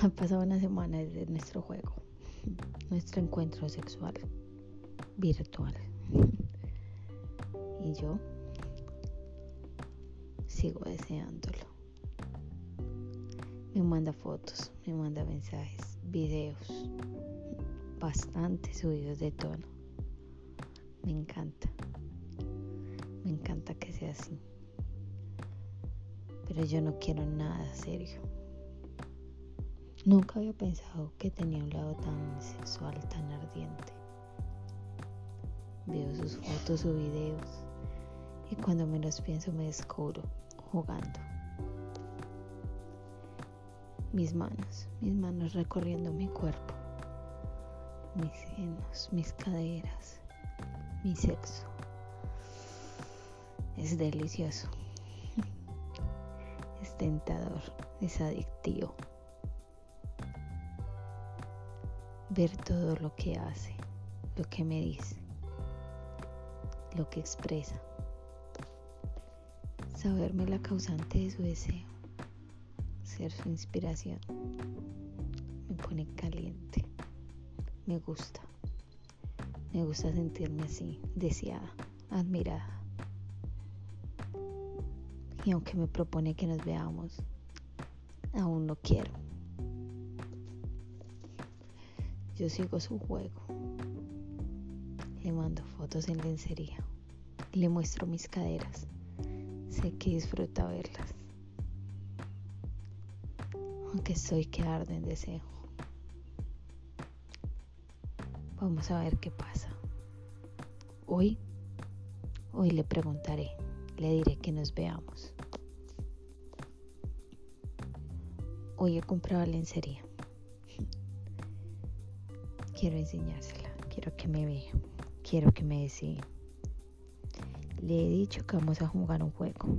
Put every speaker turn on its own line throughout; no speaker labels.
Ha pasado una semana desde nuestro juego, nuestro encuentro sexual virtual. Y yo sigo deseándolo. Me manda fotos, me manda mensajes, videos, bastante subidos de tono. Me encanta. Me encanta que sea así. Pero yo no quiero nada serio. Nunca había pensado que tenía un lado tan sexual, tan ardiente. Veo sus fotos o videos y cuando menos pienso me descubro jugando. Mis manos, mis manos recorriendo mi cuerpo, mis senos, mis caderas, mi sexo. Es delicioso, es tentador, es adictivo. Ver todo lo que hace, lo que me dice, lo que expresa saberme la causante de su deseo, ser su inspiración. Me pone caliente, me gusta, me gusta sentirme así, deseada, admirada. Y aunque me propone que nos veamos, aún no quiero. Yo sigo su juego. Le mando fotos en lencería. Le muestro mis caderas. Sé que disfruta verlas. Aunque estoy que arde en deseo. Vamos a ver qué pasa. Hoy, hoy le preguntaré, le diré que nos veamos. Hoy he comprado lencería. Quiero enseñársela, quiero que me vea, quiero que me decida. Le he dicho que vamos a jugar un juego.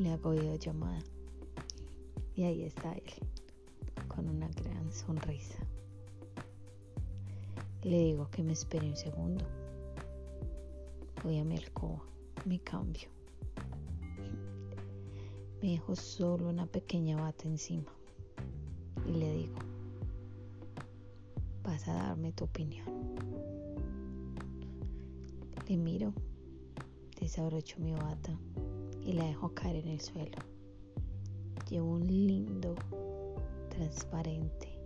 Le hago videollamada. Y ahí está él, con una gran sonrisa. Le digo que me espere un segundo. Voy a mi alcoba, me cambio. Me dejo solo una pequeña bata encima. Y le digo, vas a darme tu opinión. Le miro, desabrocho mi bata y la dejo caer en el suelo. Llevo un lindo, transparente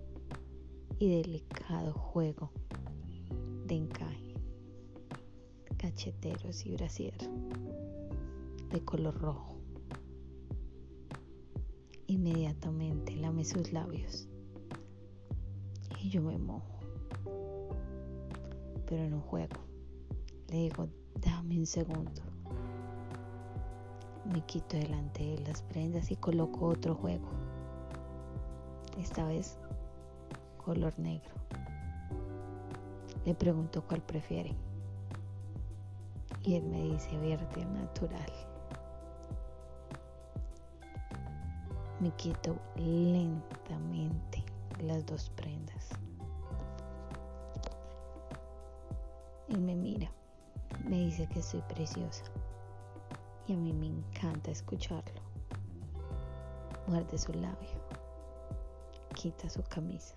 y delicado juego de encaje, cacheteros y brasier de color rojo. Inmediatamente lame sus labios y yo me mojo, pero en un juego le digo, dame un segundo. Me quito delante de las prendas y coloco otro juego. Esta vez color negro. Le pregunto cuál prefiere. Y él me dice verde natural. Me quito lentamente las dos prendas. Dice que soy preciosa y a mí me encanta escucharlo. Muerde su labio, quita su camisa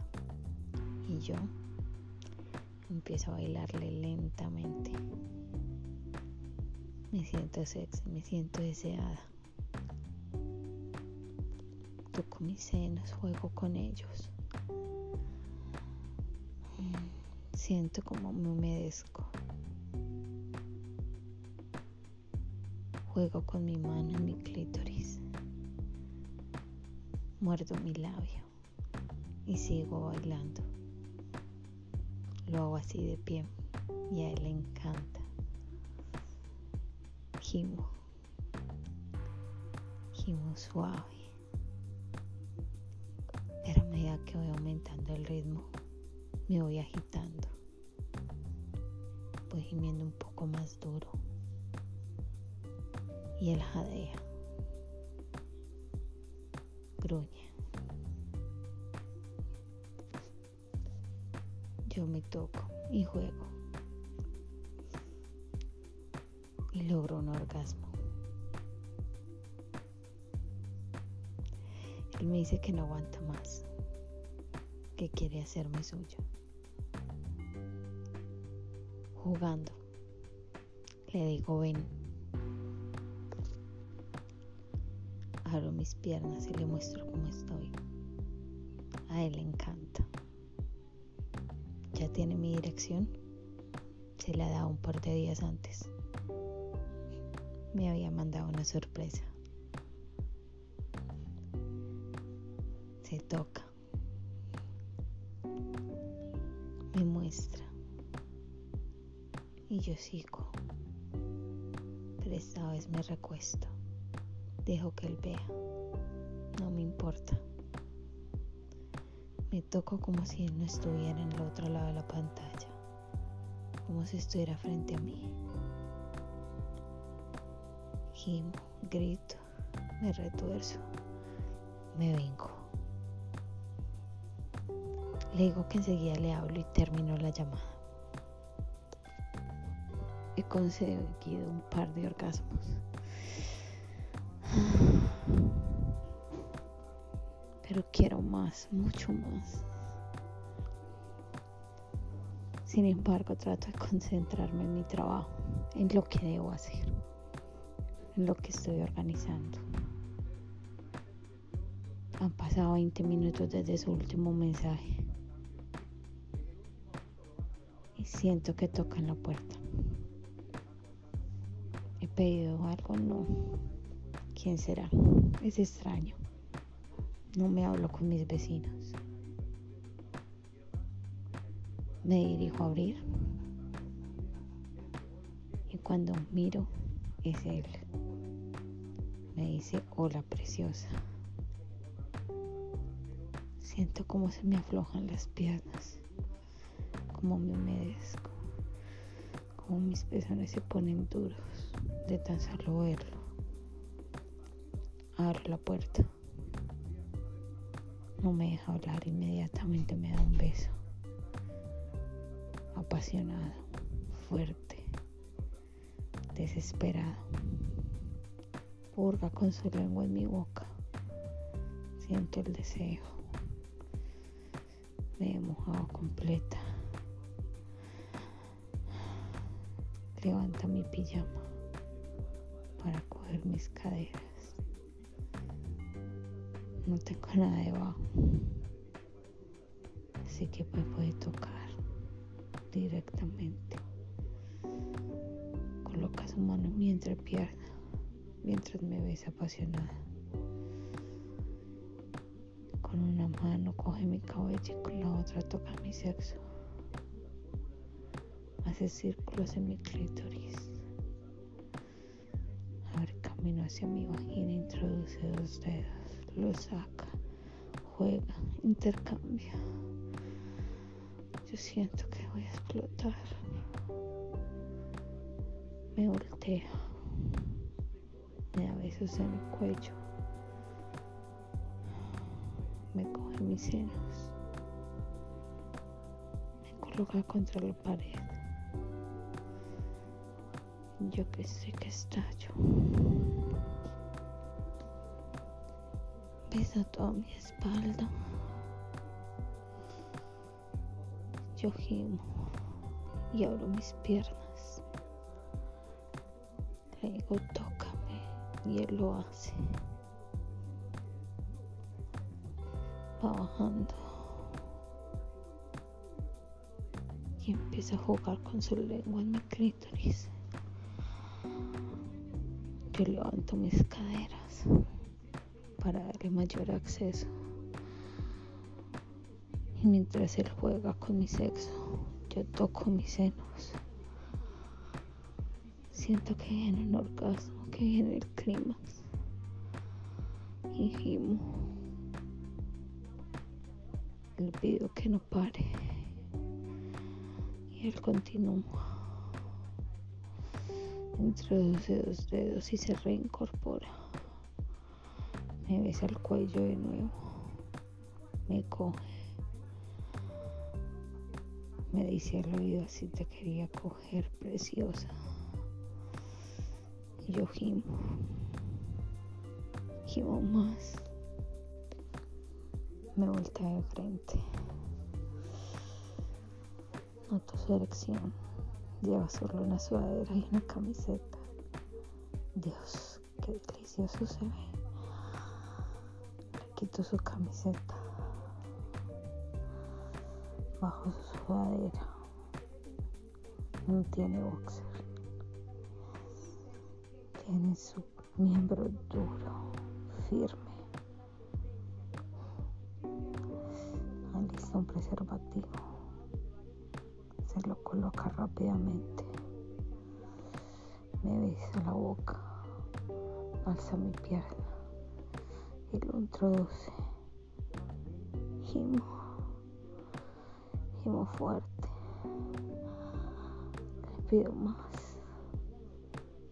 y yo empiezo a bailarle lentamente. Me siento sexy, me siento deseada. Toco mis senos, juego con ellos. Siento como me humedezco. Juego con mi mano en mi clítoris. Muerdo mi labio y sigo bailando. Lo hago así de pie y a él le encanta. Gimo. Gimo suave. Pero a medida que voy aumentando el ritmo, me voy agitando. Voy gimiendo un poco más duro y él jadea, gruñe. Yo me toco y juego y logro un orgasmo. Él me dice que no aguanta más, que quiere hacerme suyo. Jugando, le digo ven. Abro mis piernas y le muestro cómo estoy. A él le encanta. Ya tiene mi dirección. Se la da un par de días antes. Me había mandado una sorpresa. Se toca. Me muestra. Y yo sigo. Pero esta vez me recuesto. Dejo que él vea. No me importa. Me toco como si él no estuviera en el otro lado de la pantalla, como si estuviera frente a mí. Gimo, grito, me retuerzo, me vengo. Le digo que enseguida le hablo y termino la llamada. He conseguido un par de orgasmos. Pero quiero más, mucho más. Sin embargo, trato de concentrarme en mi trabajo, en lo que debo hacer, en lo que estoy organizando. Han pasado 20 minutos desde su último mensaje y siento que tocan la puerta. He pedido algo, no. ¿Quién será? Es extraño. No me hablo con mis vecinos. Me dirijo a abrir y cuando miro es él. Me dice, hola preciosa. Siento como se me aflojan las piernas, como me humedezco, como mis pezones se ponen duros de tan solo verlo. Abro la puerta. No me deja hablar, inmediatamente me da un beso. Apasionado, fuerte, desesperado. Purga con su lengua en mi boca. Siento el deseo. Me he mojado completa. Levanta mi pijama para coger mis caderas no tengo nada debajo. Así que me puede tocar directamente. Coloca su mano en mi entrepierna mientras me besa apasionada. Con una mano coge mi cabello y con la otra toca mi sexo. Hace círculos en mi clítoris. Abre camino hacia mi vagina e introduce dos dedos lo saca, juega, intercambia. Yo siento que voy a explotar. Me voltea. Me da en el cuello. Me coge mis senos. Me coloca contra la pared. Yo que sé que estallo. Pesa toda mi espalda. Yo gimo y abro mis piernas. Le digo, tócame y él lo hace. Va bajando y empieza a jugar con su lengua en mi clítoris. Yo levanto mis caderas para darle mayor acceso. Y mientras él juega con mi sexo, yo toco mis senos. Siento que viene un orgasmo, que viene el clímax. Y gimo. Le pido que no pare. Y él continúa. Introduce dos dedos y se reincorpora. Me besa el cuello de nuevo. Me coge. Me dice al oído así te quería coger, preciosa. Y yo gimo. Gimo más. Me voltea de frente. Noto su erección. Lleva solo una sudadera y una camiseta. Dios, qué delicioso se ve. Le quito su camiseta. Bajo su sudadera. No tiene boxer. Tiene su miembro duro, firme. Alista un preservativo. Se lo coloca rápidamente. Me besa la boca. Alza mi pierna. Y lo introduce. Gimo. Gimo fuerte. Le pido más.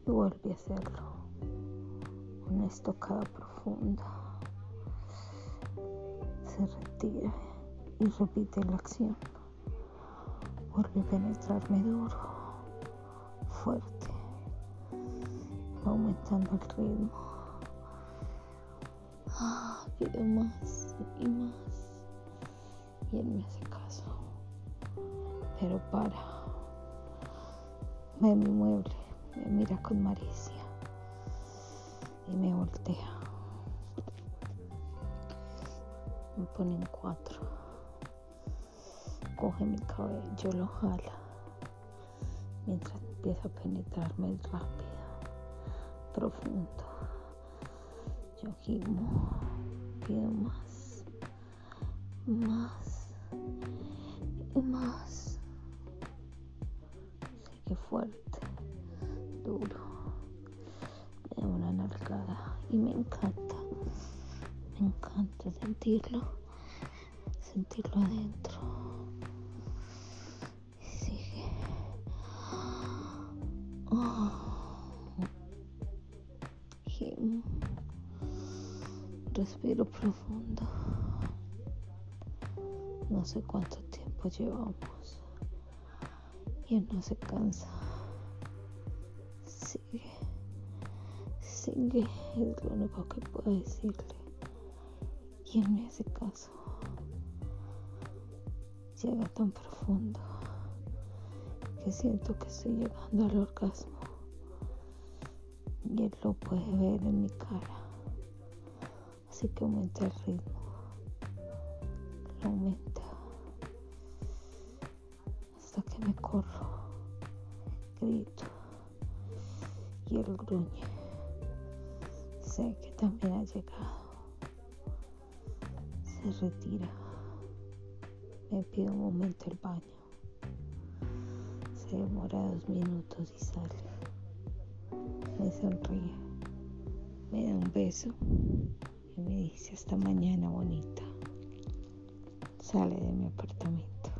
Y vuelve a hacerlo. Una estocada profunda. Se retira y repite la acción. Vuelve a penetrarme duro, fuerte, aumentando el ritmo. Pido más y más. Y él me hace caso. Pero para. Mi mueble, me mira con malicia y me voltea. Me pone en cuatro. Coge mi cabello, lo jala. Mientras empieza a penetrarme rápido, profundo. Yo gimo, pido más, más Respiro profundo. No sé cuánto tiempo llevamos. Y él no se cansa. Sigue. Sigue. Es lo único que puedo decirle. Y él me hace caso. Llega tan profundo que siento que estoy llegando al orgasmo. Y él lo puede ver en mi cara. Así que aumenta el ritmo. Lo aumenta. Hasta que me corro. Grito. Y él gruñe. Sé que también ha llegado. Se retira. Me pide un momento el baño. Se demora dos minutos y sale. Me sonríe. Me da un beso y me dice hasta mañana bonita. Sale de mi apartamento.